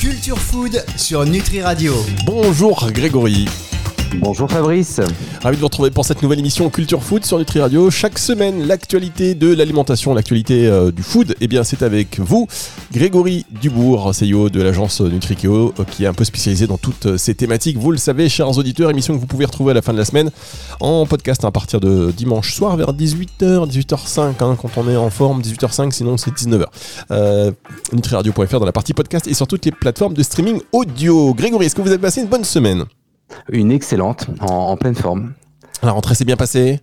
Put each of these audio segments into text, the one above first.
Culture Food sur Nutri Radio. Bonjour Grégory. Bonjour Fabrice. Ravi de vous retrouver pour cette nouvelle émission Culture Food sur Nutri Radio. Chaque semaine, l'actualité de l'alimentation, l'actualité euh, du food, eh bien c'est avec vous, Grégory Dubourg, CEO de l'agence Nutrikeo, euh, qui est un peu spécialisé dans toutes euh, ces thématiques. Vous le savez, chers auditeurs, émission que vous pouvez retrouver à la fin de la semaine en podcast à partir de dimanche soir vers 18h, 18h05, hein, quand on est en forme, 18h05, sinon c'est 19h. Euh, NutriRadio.fr dans la partie podcast et sur toutes les plateformes de streaming audio. Grégory, est-ce que vous avez passé une bonne semaine? Une excellente, en, en pleine forme. La rentrée s'est bien passée?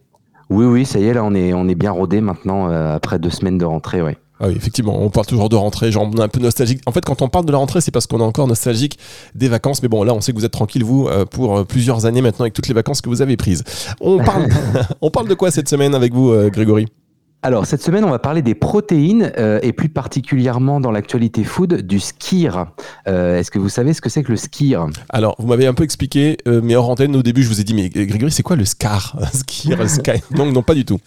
Oui, oui, ça y est, là, on est, on est bien rodé maintenant, euh, après deux semaines de rentrée, ouais. Ah oui, effectivement, on parle toujours de rentrée, genre on est un peu nostalgique. En fait, quand on parle de la rentrée, c'est parce qu'on est encore nostalgique des vacances. Mais bon, là, on sait que vous êtes tranquille, vous, euh, pour euh, plusieurs années maintenant avec toutes les vacances que vous avez prises. On parle, on parle de quoi cette semaine avec vous, Grégory? Alors, cette semaine, on va parler des protéines, euh, et plus particulièrement dans l'actualité food, du skir. Euh, Est-ce que vous savez ce que c'est que le skir Alors, vous m'avez un peu expliqué, euh, mais hors antenne, au début, je vous ai dit, mais Grégory, c'est quoi le SCAR? Skir, Sky Donc, non, pas du tout.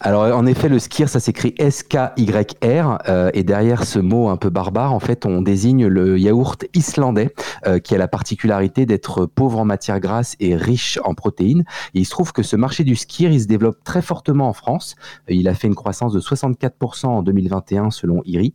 Alors en effet, le skir, ça s'écrit S-K-Y-R, euh, et derrière ce mot un peu barbare, en fait, on désigne le yaourt islandais, euh, qui a la particularité d'être pauvre en matière grasse et riche en protéines. Et il se trouve que ce marché du skir, il se développe très fortement en France. Euh, Il a fait une croissance de 64% en 2021 selon IRI.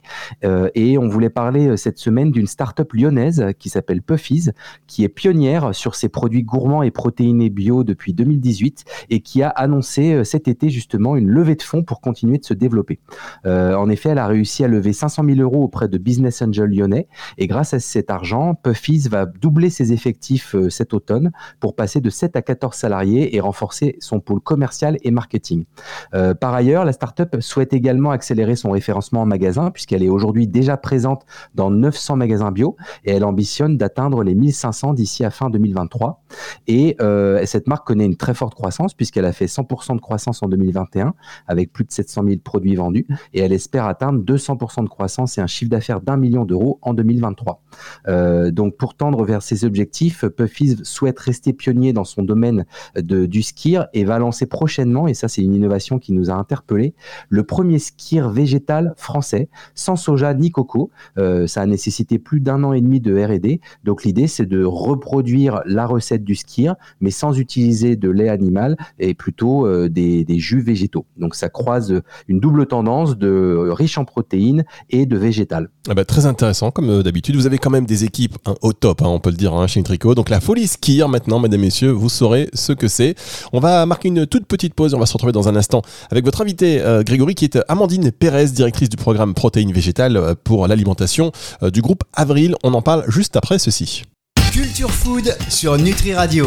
Et on voulait parler cette semaine d'une start-up lyonnaise qui s'appelle Puffies, qui est pionnière sur ses produits gourmands et protéinés bio depuis 2018 et qui a annoncé cet été justement une levée de fonds pour continuer de se développer. Euh, en effet, elle a réussi à lever 500 000 euros auprès de Business Angel lyonnais et grâce à cet argent, Puffies va doubler ses effectifs euh, cet automne pour passer de 7 à 14 salariés et renforcer son pôle commercial et marketing. Euh, par ailleurs, la startup souhaite également accélérer son référencement en magasin puisqu'elle est aujourd'hui déjà présente dans 900 magasins bio et elle ambitionne d'atteindre les 1500 d'ici à fin 2023. Et cette marque connaît une très forte croissance puisqu'elle a fait 100% de croissance en 2021 avec plus de 700 000 produits vendus et elle espère atteindre 200% de croissance et un chiffre d'affaires d'un million d'euros en 2023. Euh, donc pour tendre vers ces objectifs, Puffies souhaite rester pionnier dans son domaine de, du skir et va lancer prochainement, et ça c'est une innovation qui nous a interpellés, le premier skir végétal français sans soja ni coco. Euh, ça a nécessité plus d'un an et demi de R&D. Donc l'idée c'est de reproduire la recette du skir, mais sans utiliser de lait animal et plutôt euh, des jus végétaux. Donc ça croise une double tendance de riche en protéines et de végétal. Ah bah, très intéressant, comme euh, d'habitude. Vous avez quand même des équipes hein, au top, hein, on peut le dire, hein, chez Nutrico. Donc la folie skier maintenant, mesdames et messieurs, vous saurez ce que c'est. On va marquer une toute petite pause. On va se retrouver dans un instant avec votre invité euh, Grégory, qui est euh, Amandine Pérez, directrice du programme protéines végétales pour l'alimentation euh, du groupe Avril. On en parle juste après ceci. Culture Food sur Nutri Radio.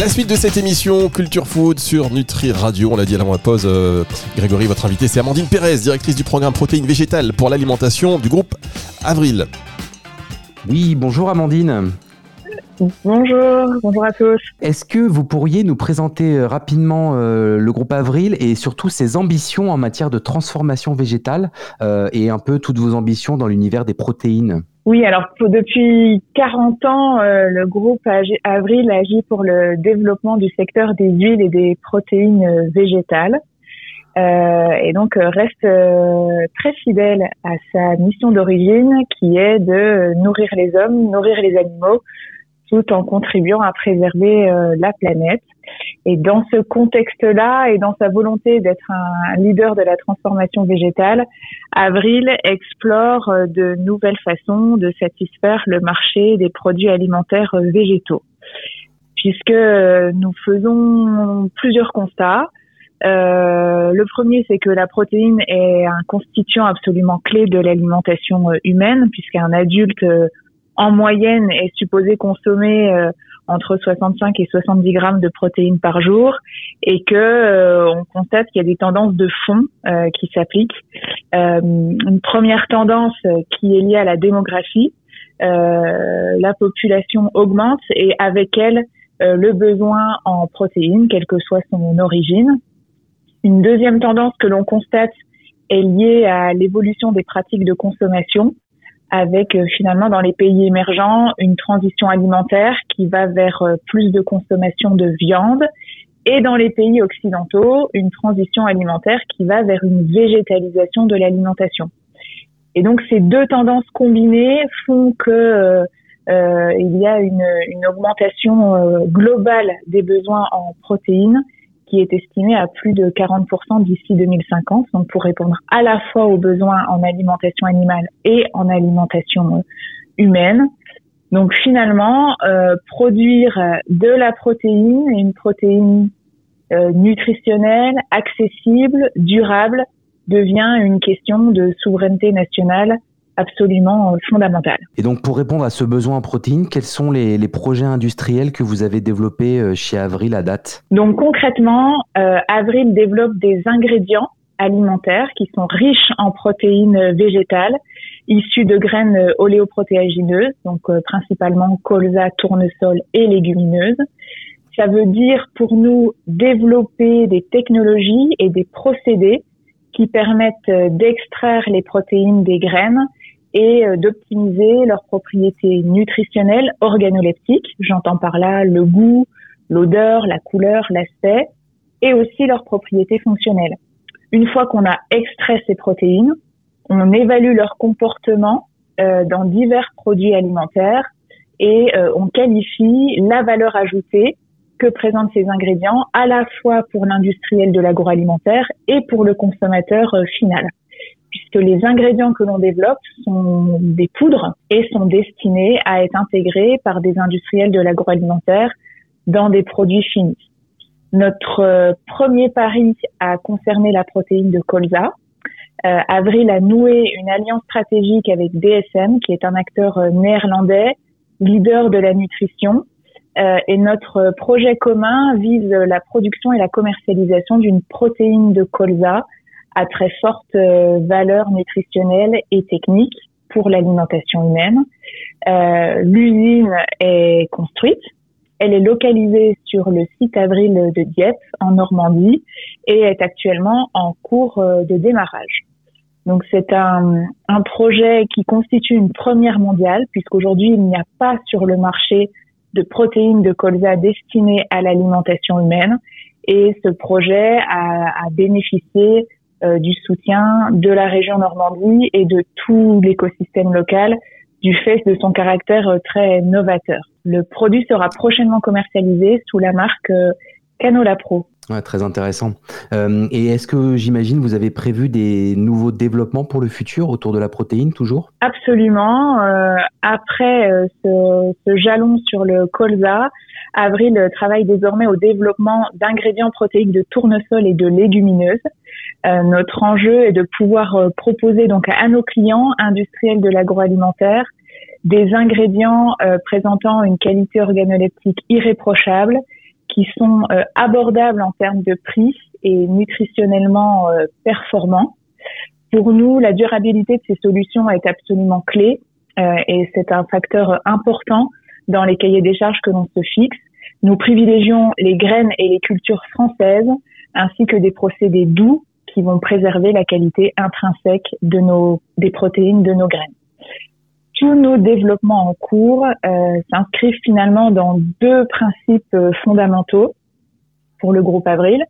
La suite de cette émission Culture Food sur Nutri Radio, on l'a dit avant la pause, euh, Grégory, votre invité, c'est Amandine Pérez, directrice du programme protéines végétales pour l'alimentation du groupe Avril. Oui, bonjour Amandine. Bonjour, bonjour à tous. Est-ce que vous pourriez nous présenter euh, rapidement euh, le groupe Avril et surtout ses ambitions en matière de transformation végétale euh, et un peu toutes vos ambitions dans l'univers des protéines? Oui, alors depuis 40 ans, euh, le groupe Avril agit pour le développement du secteur des huiles et des protéines végétales. Euh, et donc reste euh, très fidèle à sa mission d'origine qui est de nourrir les hommes, nourrir les animaux, tout en contribuant à préserver euh, la planète. Et dans ce contexte-là et dans sa volonté d'être un leader de la transformation végétale, Avril explore euh, de nouvelles façons de satisfaire le marché des produits alimentaires euh, végétaux, puisque nous faisons plusieurs constats. Le premier, c'est que la protéine est un constituant absolument clé de l'alimentation humaine, puisqu'un adulte en moyenne est supposé consommer euh, entre 65 et 70 grammes de protéines par jour, et que euh, on constate qu'il y a des tendances de fond euh, qui s'appliquent. Euh, une première tendance euh, qui est liée à la démographie. La population augmente et avec elle le besoin en protéines, quelle que soit son origine. Une deuxième tendance que l'on constate est liée à l'évolution des pratiques de consommation, avec euh, finalement dans les pays émergents une transition alimentaire qui va vers euh, plus de consommation de viande et dans les pays occidentaux, une transition alimentaire qui va vers une végétalisation de l'alimentation. Et donc ces deux tendances combinées font que euh, euh il y a une, une augmentation euh, globale des besoins en protéines qui est estimée à plus de 40% d'ici 2050, donc pour répondre à la fois aux besoins en alimentation animale et en alimentation euh, humaine. Donc finalement, euh, produire de la protéine, une protéine euh, nutritionnelle, accessible, durable, devient une question de souveraineté nationale absolument euh, fondamentale. Et donc pour répondre à ce besoin en protéines, quels sont les, les projets industriels que vous avez développés euh, chez Avril à date? Donc concrètement, euh, Avril développe des ingrédients alimentaires qui sont riches en protéines végétales issues de graines oléoprotéagineuses, donc principalement colza, tournesol et légumineuses. Ça veut dire pour nous développer des technologies et des procédés qui permettent d'extraire les protéines des graines et euh, d'optimiser leurs propriétés nutritionnelles organoleptiques. J'entends par là le goût, l'odeur, la couleur, l'aspect, et aussi leurs propriétés fonctionnelles. Une fois qu'on a extrait ces protéines, on évalue leur comportement euh, dans divers produits alimentaires et euh, on qualifie la valeur ajoutée que présentent ces ingrédients à la fois pour l'industriel de l'agroalimentaire et pour le consommateur final puisque les ingrédients que l'on développe sont des poudres et sont destinés à être intégrés par des industriels de l'agroalimentaire dans des produits finis. Notre euh, premier pari a concerné la protéine de colza. Euh, Avril a noué une alliance stratégique avec DSM, qui est un acteur euh, néerlandais, leader de la nutrition. Et notre projet commun vise la production et la commercialisation d'une protéine de colza à très forte euh, valeur nutritionnelle et technique pour l'alimentation humaine. Euh, L'usine est construite. Elle est localisée sur le site Avril de Dieppe, en Normandie, et est actuellement en cours euh, de démarrage. Donc c'est un, un projet qui constitue une première mondiale, puisqu'aujourd'hui il n'y a pas sur le marché de protéines de colza destinées à l'alimentation humaine. Et ce projet a, a bénéficié du soutien de la région Normandie et de tout l'écosystème local du fait de son caractère euh, très novateur. Le produit sera prochainement commercialisé sous la marque euh, Canola Pro. Ouais, très intéressant. Euh, et est-ce que j'imagine vous avez prévu des nouveaux développements pour le futur autour de la protéine toujours? Absolument. Euh, après euh, ce, ce, jalon sur le colza, Avril travaille désormais au développement d'ingrédients protéiques de tournesol et de légumineuses. Euh, notre enjeu est de pouvoir euh, proposer donc à nos clients industriels de l'agroalimentaire des ingrédients euh, présentant une qualité organoleptique irréprochable, qui sont abordables en termes de prix et nutritionnellement performants. Pour nous, la durabilité de ces solutions est absolument clé et c'est un facteur important dans les cahiers des charges que l'on se fixe. Nous privilégions les graines et les cultures françaises ainsi que des procédés doux qui vont préserver la qualité intrinsèque de nos, des protéines de nos graines. Tous nos développements en cours euh, s'inscrivent finalement dans deux principes euh, fondamentaux pour le groupe Avril.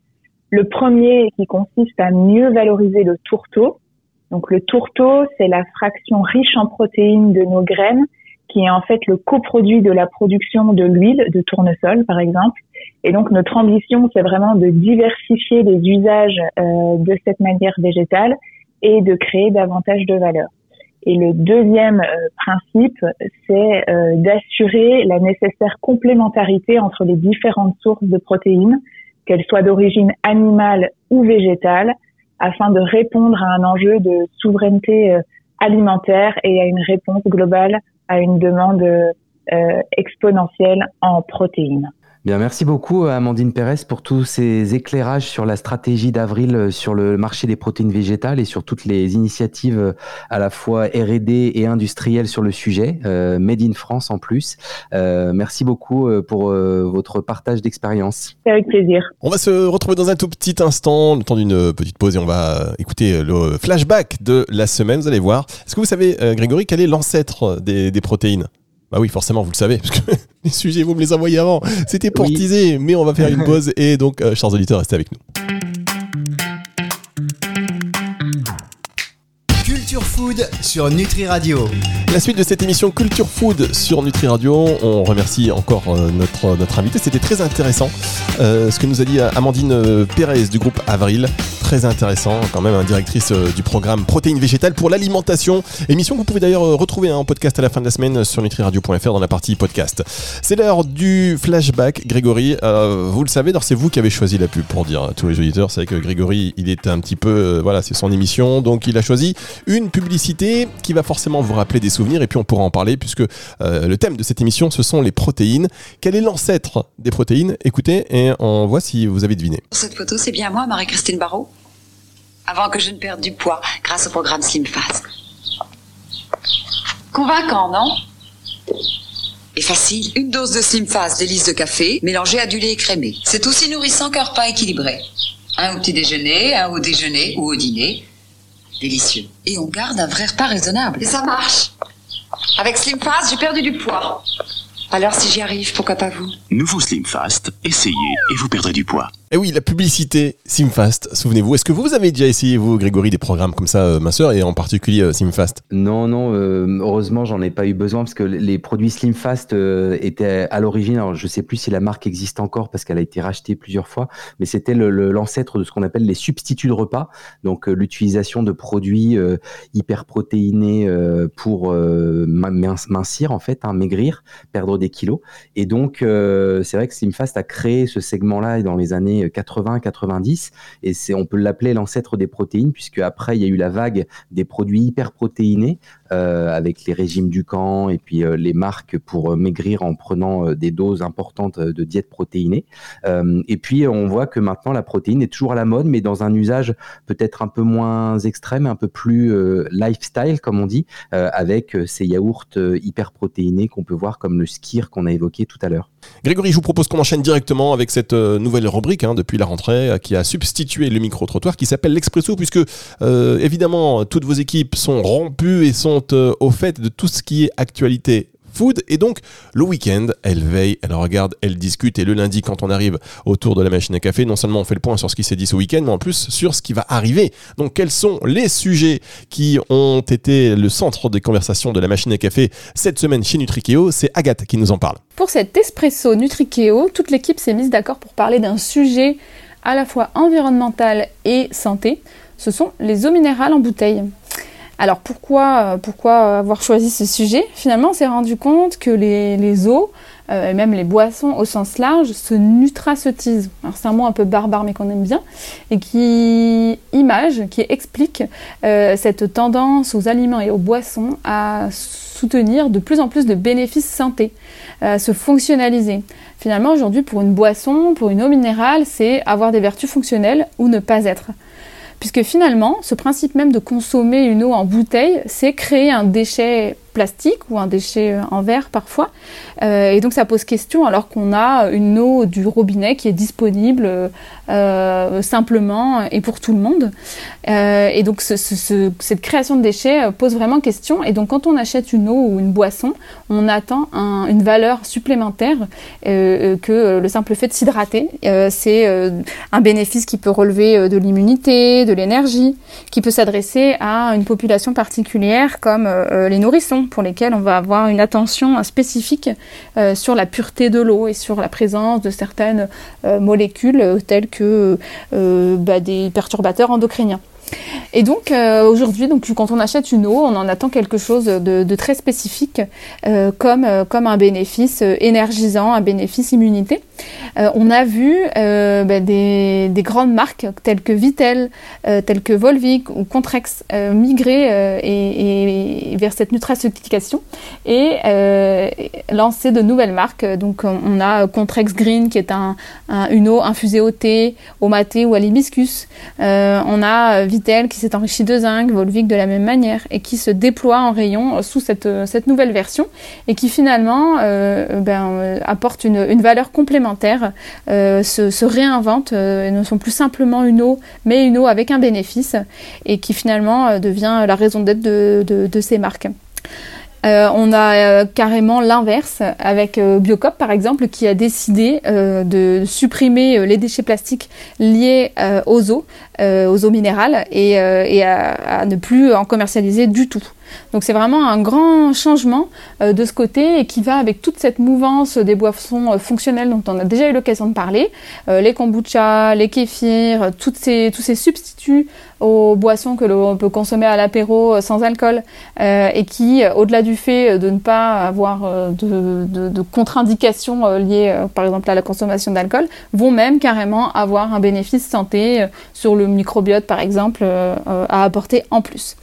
Le premier qui consiste à mieux valoriser le tourteau. Donc le tourteau, c'est la fraction riche en protéines de nos graines qui est en fait le coproduit de la production de l'huile de tournesol, par exemple. Et donc notre ambition, c'est vraiment de diversifier les usages euh, de cette manière végétale et de créer davantage de valeur. Et le deuxième euh, principe, c'est euh, d'assurer la nécessaire complémentarité entre les différentes sources de protéines, qu'elles soient d'origine animale ou végétale, afin de répondre à un enjeu de souveraineté alimentaire et à une réponse globale à une demande euh, exponentielle en protéines. Bien, merci beaucoup Amandine Pérez pour tous ces éclairages sur la stratégie d'avril euh, sur le marché des protéines végétales et sur toutes les initiatives euh, à la fois R&D et industrielles sur le sujet, Made in France en plus. merci beaucoup pour votre partage d'expérience. Avec plaisir. On va se retrouver dans un tout petit instant, le temps d'une petite pause et on va écouter le flashback de la semaine, vous allez voir. Est-ce que vous savez, Grégory, quel est l'ancêtre des, des protéines? Bah oui, forcément, vous le savez, parce que les sujets, vous me les envoyez avant. C'était pour Oui. teaser, mais on va faire une pause. Et donc, euh, chers auditeurs, restez avec nous. Culture Food sur Nutri Radio. La suite de cette émission Culture Food sur Nutri Radio. On remercie encore euh, notre, notre invité. C'était très intéressant. Euh, ce que nous a dit Amandine euh, Pérez du groupe Avril. Très intéressant, quand même, hein, directrice du programme Protéines végétales pour l'alimentation. Émission que vous pouvez d'ailleurs retrouver hein, en podcast à la fin de la semaine sur nutriradio.fr dans la partie podcast. C'est l'heure du flashback, Grégory. Vous le savez, c'est vous qui avez choisi la pub pour dire à tous les auditeurs. C'est que Grégory, il est un petit peu, voilà, c'est son émission, donc il a choisi une publicité qui va forcément vous rappeler des souvenirs et puis on pourra en parler puisque euh, le thème de cette émission, ce sont les protéines. Quel est l'ancêtre des protéines? Écoutez et on voit si vous avez deviné. Cette photo, c'est bien moi, Marie-Christine Barrault. Avant que je ne perde du poids grâce au programme Slim Fast. Convaincant, non? Et facile. Une dose de Slim Fast délice de café mélangée à du lait écrémé. C'est aussi nourrissant qu'un repas équilibré. Un au petit déjeuner, un au déjeuner ou au dîner. Délicieux. Et on garde un vrai repas raisonnable. Et ça marche. Avec Slim Fast, j'ai perdu du poids. Alors si j'y arrive, pourquoi pas vous? Nouveau Slim Fast, essayez et vous perdrez du poids. Et Eh oui, la publicité Simfast, souvenez-vous. Est-ce que vous avez déjà essayé, vous, Grégory, des programmes comme ça, euh, ma sœur, et en particulier euh, Simfast? Non, non, euh, heureusement, j'en ai pas eu besoin parce que les produits Slim Fast euh, étaient à l'origine, alors je sais plus si la marque existe encore parce qu'elle a été rachetée plusieurs fois, mais c'était l'ancêtre de ce qu'on appelle les substituts de repas, donc l'utilisation de produits hyper protéinés pour mincir en fait, hein, maigrir, perdre des kilos. Et donc, c'est vrai que Slim Fast a créé ce segment-là dans les années 80-90 et c'est on peut l'appeler l'ancêtre des protéines puisque après il y a eu la vague des produits hyper protéinés euh, avec les régimes du camp et puis euh, les marques pour euh, maigrir en prenant euh, des doses importantes euh, de diète protéinée. Euh, et puis on voit que maintenant la protéine est toujours à la mode, mais dans un usage peut-être un peu moins extrême, un peu plus euh, lifestyle comme on dit, euh, avec euh, ces yaourts euh, hyper protéinés qu'on peut voir comme le skir qu'on a évoqué tout à l'heure. Grégory, je vous propose qu'on enchaîne directement avec cette euh, nouvelle rubrique hein, depuis la rentrée euh, qui a substitué le micro-trottoir qui s'appelle l'Expresso puisque euh, évidemment toutes vos équipes sont rompues et sont euh, au fait de tout ce qui est actualité food. Et donc le week-end elle veille, elle regarde, elle discute. Et le lundi quand on arrive autour de la machine à café non seulement on fait le point sur ce qui s'est dit ce week-end mais en plus sur ce qui va arriver. Donc quels sont les sujets qui ont été le centre des conversations de la machine à café cette semaine chez Nutrikeo? C'est Agathe qui nous en parle. Pour cet espresso Nutrikeo, toute l'équipe s'est mise d'accord pour parler d'un sujet à la fois environnemental et santé. Ce sont les eaux minérales en bouteille. Alors pourquoi, euh, pourquoi avoir choisi ce sujet? Finalement, on s'est rendu compte que les, les eaux, euh, et même les boissons au sens large, se nutraceutisent. C'est un mot un peu barbare mais qu'on aime bien, et qui image, qui explique euh, cette tendance aux aliments et aux boissons à soutenir de plus en plus de bénéfices santé, à se fonctionnaliser. Finalement, aujourd'hui, pour une boisson, pour une eau minérale, c'est avoir des vertus fonctionnelles ou ne pas être. Puisque finalement, ce principe même de consommer une eau en bouteille, c'est créer un déchet plastique ou un déchet euh, en verre parfois. Euh, et donc ça pose question alors qu'on a une eau du robinet qui est disponible euh, simplement et pour tout le monde. Et donc ce- ce- ce- cette création de déchets pose vraiment question. Et donc quand on achète une eau ou une boisson, on attend un- une valeur supplémentaire que le simple fait de s'hydrater. C'est un bénéfice qui peut relever de l'immunité, de l'énergie, qui peut s'adresser à une population particulière comme les nourrissons, pour lesquels on va avoir une attention spécifique euh, sur la pureté de l'eau et sur la présence de certaines euh, molécules euh, telles que bah, des perturbateurs endocriniens. Et donc euh, aujourd'hui, donc quand on achète une eau, on en attend quelque chose de, très spécifique, euh, comme euh, comme un bénéfice énergisant, un bénéfice immunité. On a vu bah, des, des grandes marques telles que Vitel, telles que Volvic ou Contrex migrer et, vers cette nutraceutification et lancer de nouvelles marques. Donc on, a Contrex Green qui est un, un- une eau infusée au thé, au maté ou à l'hibiscus. On a qui s'est enrichi de zinc, Volvic de la même manière et qui se déploie en rayon euh, sous cette, euh, cette nouvelle version et qui finalement euh, ben, apporte une, une valeur complémentaire, se, réinvente ne sont plus simplement une eau mais une eau avec un bénéfice et qui finalement devient la raison d'être de, de ces marques. On a carrément l'inverse avec Biocop par exemple qui a décidé de supprimer les déchets plastiques liés aux eaux, aux eaux minérales et, à, ne plus en commercialiser du tout. Donc c'est vraiment un grand changement euh, de ce côté et qui va avec toute cette mouvance des boissons euh, fonctionnelles dont on a déjà eu l'occasion de parler, euh, les kombucha, les kéfirs, tous ces substituts aux boissons que l'on peut consommer à l'apéro sans alcool et qui, au-delà du fait de ne pas avoir de contre-indications liées par exemple à la consommation d'alcool, vont même carrément avoir un bénéfice santé sur le microbiote par exemple à apporter en plus.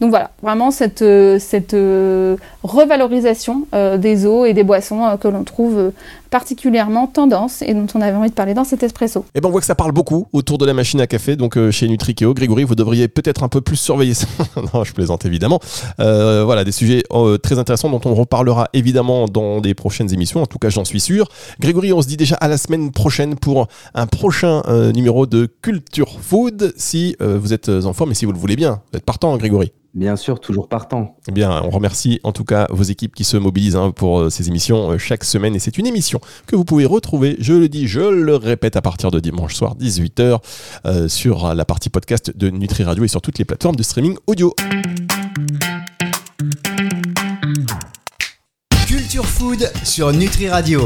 Donc voilà, vraiment cette, euh, cette euh, revalorisation euh, des eaux et des boissons que l'on trouve particulièrement tendance et dont on avait envie de parler dans cet espresso. Et eh ben on voit que ça parle beaucoup autour de la machine à café, donc chez Nutrikeo. Grégory, vous devriez peut-être un peu plus surveiller ça. non, je plaisante évidemment. voilà, des sujets très intéressants dont on reparlera évidemment dans des prochaines émissions, en tout cas j'en suis sûr. Grégory, on se dit déjà à la semaine prochaine pour un prochain numéro de Culture Food, si vous êtes en forme et si vous le voulez bien. Vous êtes partant, hein, Grégory Bien sûr, toujours partant. Eh bien, on remercie en tout cas vos équipes qui se mobilisent hein, pour euh, ces émissions euh, chaque semaine. Et c'est une émission que vous pouvez retrouver, je le dis, je le répète, à partir de dimanche soir, 18h, euh, sur la partie podcast de Nutri Radio et sur toutes les plateformes de streaming audio. Culture Food sur Nutri Radio.